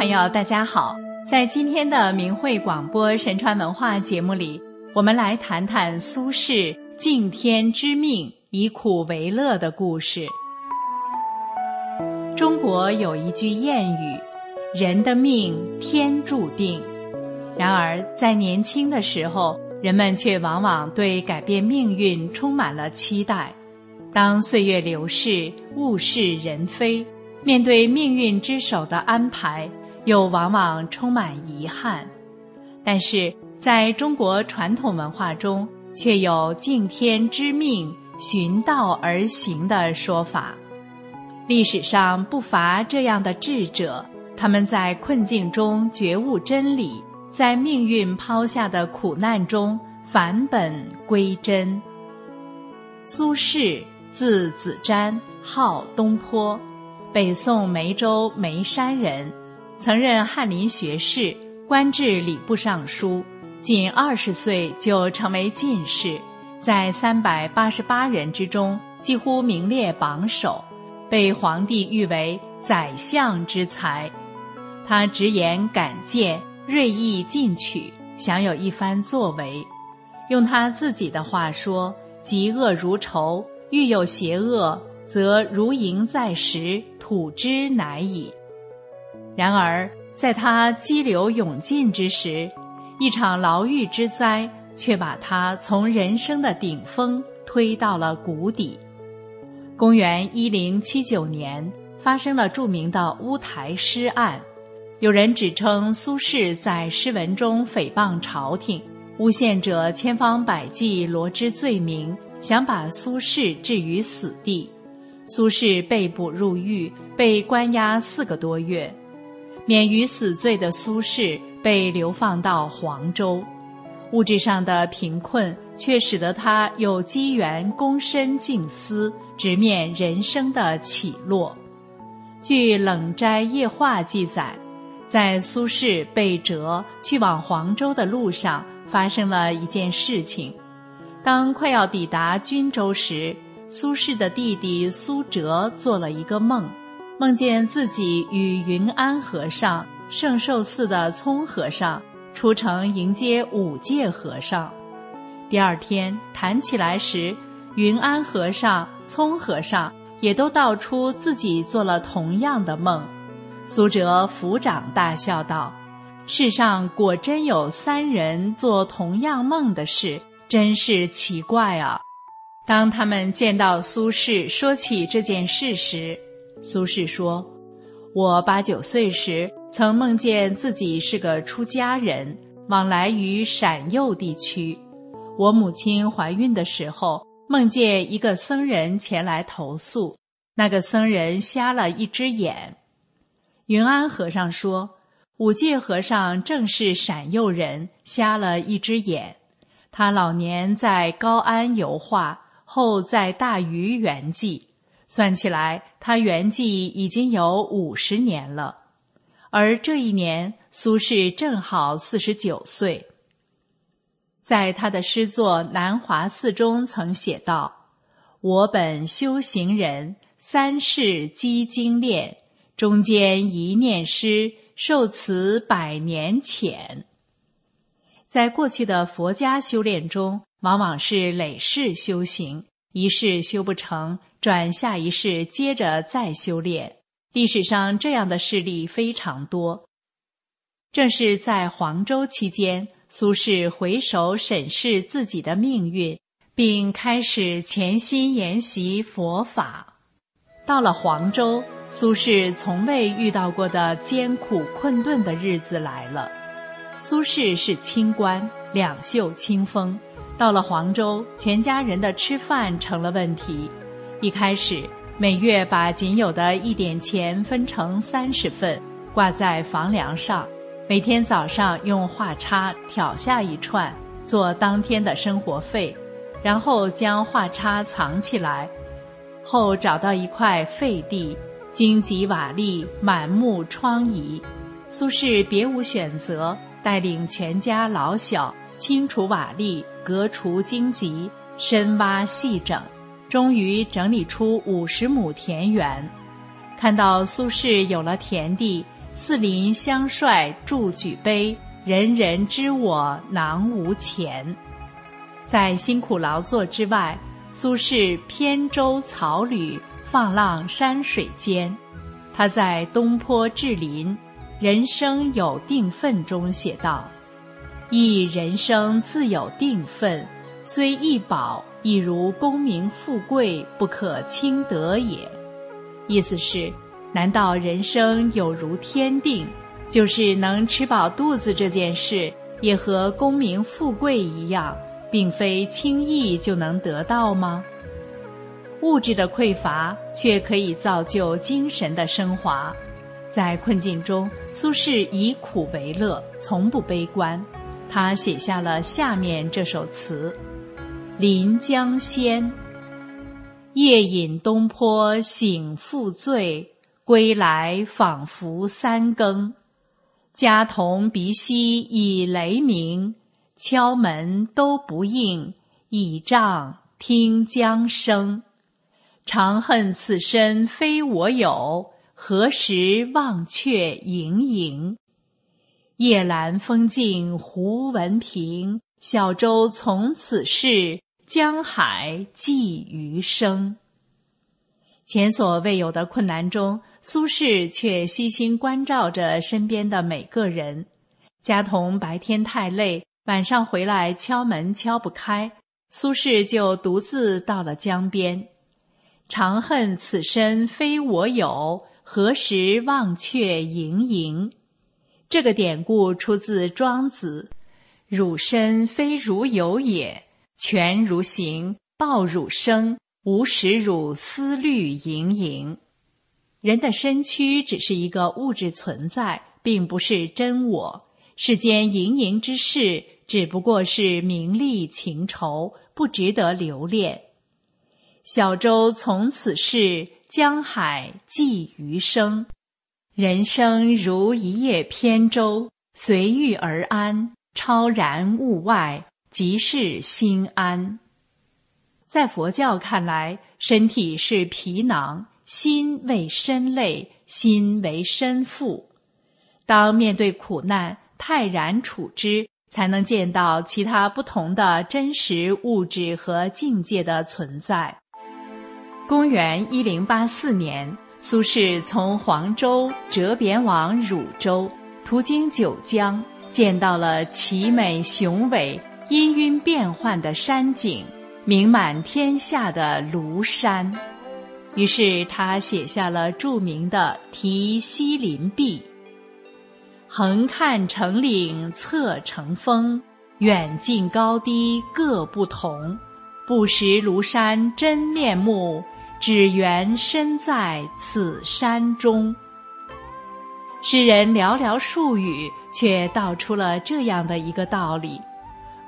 朋友，大家好！在今天的明慧广播神传文化节目里，我们来谈谈苏轼敬天知命、以苦为乐的故事。中国有一句谚语：“人的命天注定。”然而，在年轻的时候，人们却往往对改变命运充满了期待。当岁月流逝，物是人非。面对命运之手的安排，又往往充满遗憾。但是，在中国传统文化中，却有敬天知命、循道而行的说法。历史上不乏这样的智者，他们在困境中觉悟真理，在命运抛下的苦难中返本归真。苏轼，字子瞻，号东坡。北宋梅州眉山人，曾任翰林学士，官至礼部尚书。仅二十岁就成为进士，在三百八十八人之中几乎名列榜首，被皇帝誉为宰相之才。他直言敢谏，锐意进取，想有一番作为。用他自己的话说：“嫉恶如仇，欲有邪恶。”则如蝇在石，吐之乃已。然而，在他激流勇进之时，一场牢狱之灾却把他从人生的顶峰推到了谷底。公元一零七九年，发生了著名的乌台诗案。有人指称苏轼在诗文中诽谤朝廷，诬陷者千方百计罗织罪名，想把苏轼置于死地。苏轼被捕入狱，被关押四个多月，免于死罪的苏轼被流放到黄州。物质上的贫困却使得他有机缘躬身静思，直面人生的起落。据《冷斋夜话》记载，在苏轼被折去往黄州的路上，发生了一件事情。当快要抵达均州时，苏轼的弟弟苏辙做了一个梦，梦见自己与云安和尚、圣寿寺的聪和尚出城迎接五戒和尚。第二天谈起来时，云安和尚、聪和尚也都道出自己做了同样的梦。苏辙抚掌大笑道：“世上果真有三人做同样梦的事，真是奇怪啊！”当他们见到苏轼说起这件事时，苏轼说：“我八九岁时曾梦见自己是个出家人，往来于陕右地区。我母亲怀孕的时候，梦见一个僧人前来投宿，那个僧人瞎了一只眼。”云安和尚说：“五戒和尚正是陕右人，瞎了一只眼。他老年在高安游化。”后在大禹圆寂，算起来他圆寂已经有五十年了，而这一年苏轼正好四十九岁。在他的诗作《南华寺》中曾写道：“我本修行人，三世积精炼，中间一念诗，受此百年浅。”在过去的佛家修炼中。往往是累世修行，一世修不成，转下一世接着再修炼。历史上这样的事例非常多。正是在黄州期间，苏轼回首审视自己的命运，并开始潜心研习佛法。到了黄州，苏轼从未遇到过的艰苦困顿的日子来了。苏轼是清官，两袖清风。到了黄州，全家人的吃饭成了问题。一开始，每月把仅有的一点钱分成三十份，挂在房梁上，每天早上用画叉挑下一串，做当天的生活费，然后将画叉藏起来。后找到一块废地，荆棘瓦砾满目疮痍，苏轼别无选择，带领全家老小。清除瓦砾，革除荆棘，深挖细整，终于整理出五十亩田园。看到苏轼有了田地，四邻相率助举杯，人人知我囊无钱。在辛苦劳作之外，苏轼扁舟草履，放浪山水间。他在《东坡志林人生有定分》中写道：“亦人生自有定分，虽易饱，亦如功名富贵，不可轻得也。”意思是，难道人生有如天定，就是能吃饱肚子这件事，也和功名富贵一样？并非轻易就能得到吗？物质的匮乏却可以造就精神的升华。在困境中，苏轼以苦为乐，从不悲观。他写下了下面这首词：《临江仙》。夜饮东坡醒复醉，归来仿佛三更。家童鼻息已雷鸣。敲门都不应，倚杖听江声。长恨此身非我有，何时忘却营营？夜阑风静胡文平，小舟从此逝，江海寄余生。前所未有的困难中，苏轼却悉心关照着身边的每个人。家童白天太累。晚上回来敲门敲不开，苏轼就独自到了江边。长恨此身非我有，何时忘却营营？这个典故出自《庄子》：“汝身非汝有也，全汝行，抱汝生，无使汝思虑营营。”人的身躯只是一个物质存在，并不是真我。世间营营之事，只不过是名利情仇，不值得留恋。小舟从此逝，江海寄余生。人生如一叶扁舟，随遇而安，超然物外，即是心安。在佛教看来，身体是皮囊，心为身累，心为身腹。当面对苦难。泰然处之，才能见到其他不同的真实物质和境界的存在。公元一零八四年，苏轼从黄州折贬往汝州，途经九江，见到了奇美雄伟、氤氲变幻的山景，名满天下的庐山。于是他写下了著名的《题西林壁》。横看成岭侧成峰，远近高低各不同。不识庐山真面目，只缘身在此山中。诗人寥寥数语，却道出了这样的一个道理：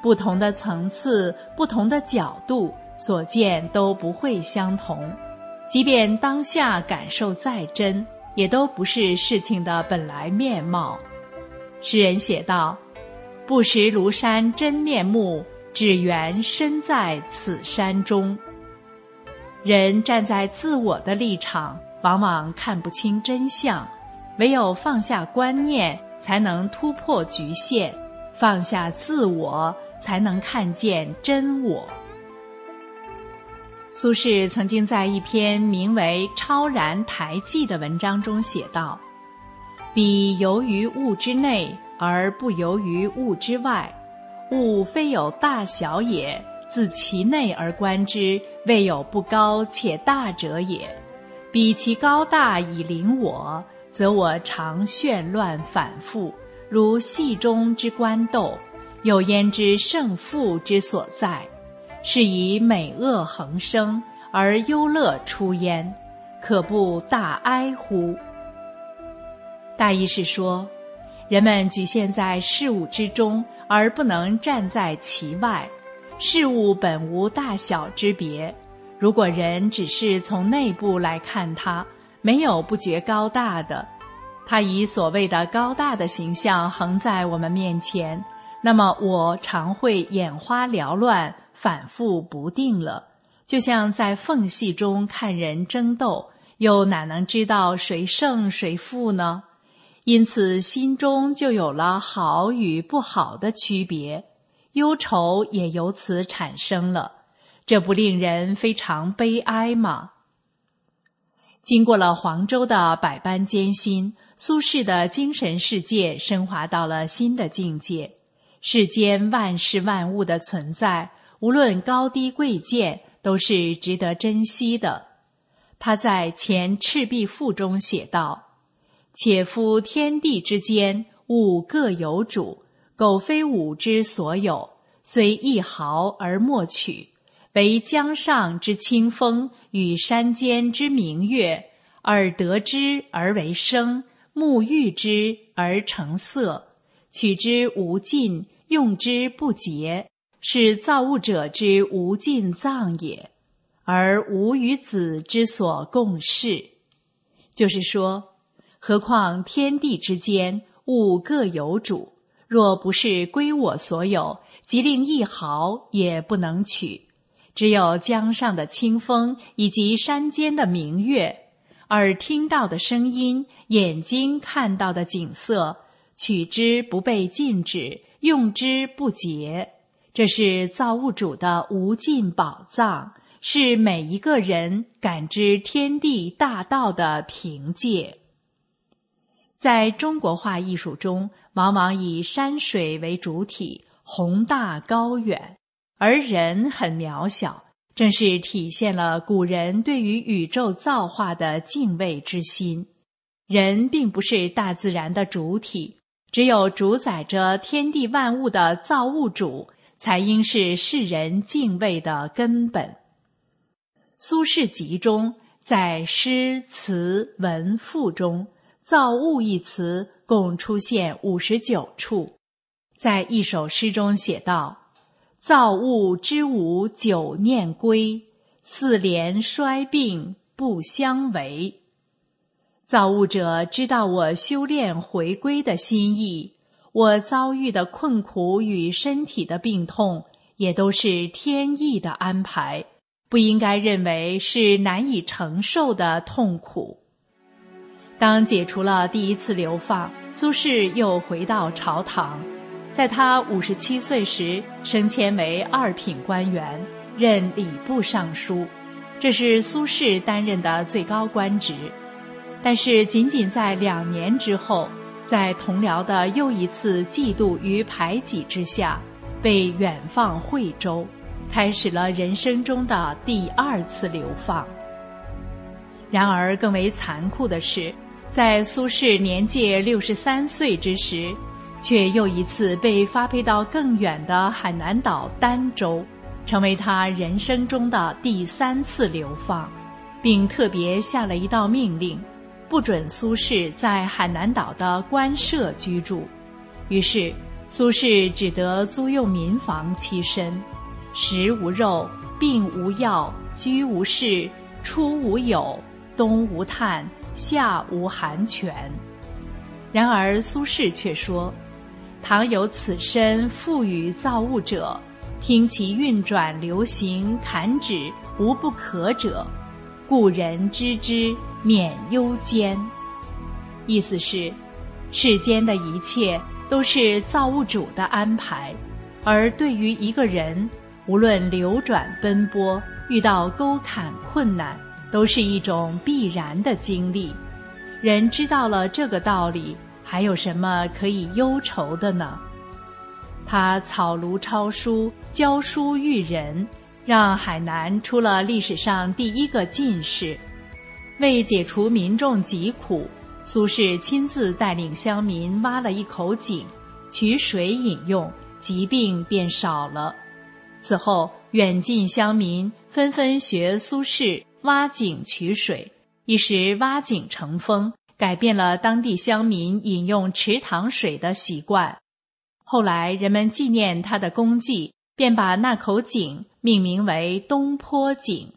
不同的层次、不同的角度，所见都不会相同。即便当下感受再真，也都不是事情的本来面貌。诗人写道：“不识庐山真面目，只缘身在此山中。”人站在自我的立场，往往看不清真相，唯有放下观念，才能突破局限；放下自我，才能看见真我。苏轼曾经在一篇名为《超然台记》的文章中写道。彼游于物之内，而不游于物之外。物非有大小也，自其内而观之，未有不高且大者也。彼其高大以临我，则我常眩乱反复，如戏中之官斗，有焉知胜负之所在？是以美恶横生，而忧乐出焉，可不大哀乎？大意是说，人们局限在事物之中，而不能站在其外。事物本无大小之别，如果人只是从内部来看它，没有不觉高大的。他以所谓的高大的形象横在我们面前，那么我常会眼花缭乱、反复不定了。就像在缝隙中看人争斗，又哪能知道谁胜谁负呢？因此心中就有了好与不好的区别，忧愁也由此产生了。这不令人非常悲哀吗？经过了黄州的百般艰辛，苏轼的精神世界升华到了新的境界。世间万事万物的存在，无论高低贵贱，都是值得珍惜的。他在《前赤壁赋》中写道：“且夫天地之间，物各有主，苟非吾之所有，虽一毫而莫取。”为江上之清风与山间之明月，耳得之而为声，目遇之而成色，取之无尽，用之不竭，是造物者之无尽藏也，而吾与子之所共事。就是说，何况天地之间，物各有主，若不是归我所有，即令一毫也不能取。只有江上的清风，以及山间的明月，耳听到的声音，眼睛看到的景色，取之不被禁止，用之不竭，这是造物主的无尽宝藏，是每一个人感知天地大道的凭借。在中国画艺术中，往往以山水为主体，宏大高远。而人很渺小，正是体现了古人对于宇宙造化的敬畏之心。人并不是大自然的主体，只有主宰着天地万物的造物主，才应是世人敬畏的根本。苏轼集中在诗词文赋中，“造物”一词共出现五十九处，在一首诗中写道。造物之无久念归，四连衰病不相违。造物者知道我修炼回归的心意，我遭遇的困苦与身体的病痛，也都是天意的安排，不应该认为是难以承受的痛苦。当解除了第一次流放，苏轼又回到朝堂。在他五十七岁时，升迁为二品官员，任礼部尚书，这是苏轼担任的最高官职。但是，仅仅在两年之后，在同僚的又一次嫉妒与排挤之下，被远放惠州，开始了人生中的第二次流放。然而，更为残酷的是，在苏轼年届六十三岁之时。却又一次被发配到更远的海南岛儋州，成为他人生中的第三次流放，并特别下了一道命令，不准苏轼在海南岛的官舍居住。于是，苏轼只得租用民房栖身，食无肉，病无药，居无室，出无友，冬无炭，下无寒泉。然而，苏轼却说。倘有此身赋予造物者，听其运转流行，弹指无不可者，故人知之，免忧艰。意思是，世间的一切都是造物主的安排，而对于一个人，无论流转奔波，遇到沟坎困难，都是一种必然的经历。人知道了这个道理。还有什么可以忧愁的呢？他草庐抄书，教书育人，让海南出了历史上第一个进士。为解除民众疾苦，苏轼亲自带领乡民挖了一口井，取水饮用，疾病便少了。此后，远近乡民纷纷学苏轼挖井取水，一时挖井成风。改变了当地乡民饮用池塘水的习惯。后来人们纪念他的功绩，便把那口井命名为东坡井。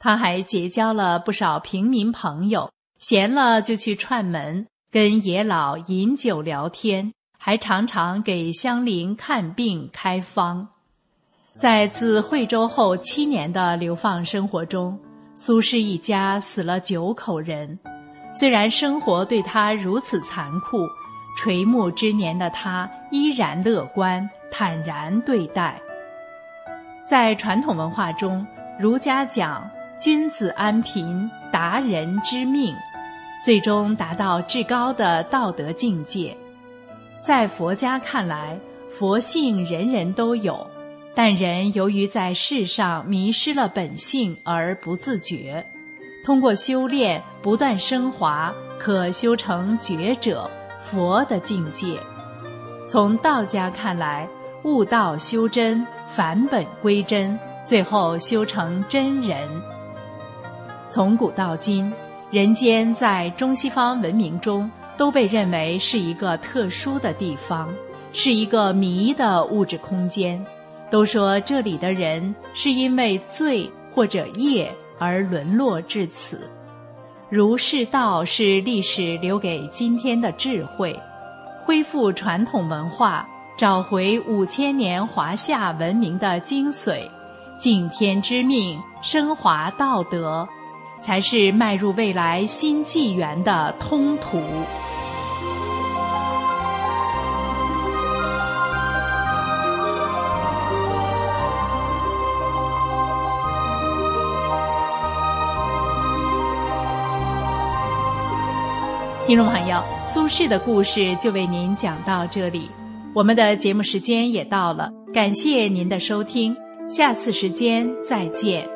他还结交了不少平民朋友，闲了就去串门，跟野老饮酒聊天，还常常给乡邻看病开方。在自惠州后七年的流放生活中，苏轼一家死了九口人。虽然生活对他如此残酷，垂暮之年的他依然乐观坦然对待。在传统文化中，儒家讲君子安贫，达人之命，最终达到至高的道德境界。在佛家看来，佛性人人都有，但人由于在世上迷失了本性而不自觉。通过修炼不断升华，可修成觉者佛的境界。从道家看来，悟道修真，返本归真，最后修成真人。从古到今，人间在中西方文明中都被认为是一个特殊的地方，是一个迷的物质空间。都说这里的人是因为罪或者业。而沦落至此，儒释道是历史留给今天的智慧，恢复传统文化，找回五千年华夏文明的精髓，敬天之命，升华道德，才是迈入未来新纪元的通途。听众朋友，苏轼的故事就为您讲到这里，我们的节目时间也到了，感谢您的收听，下次时间再见。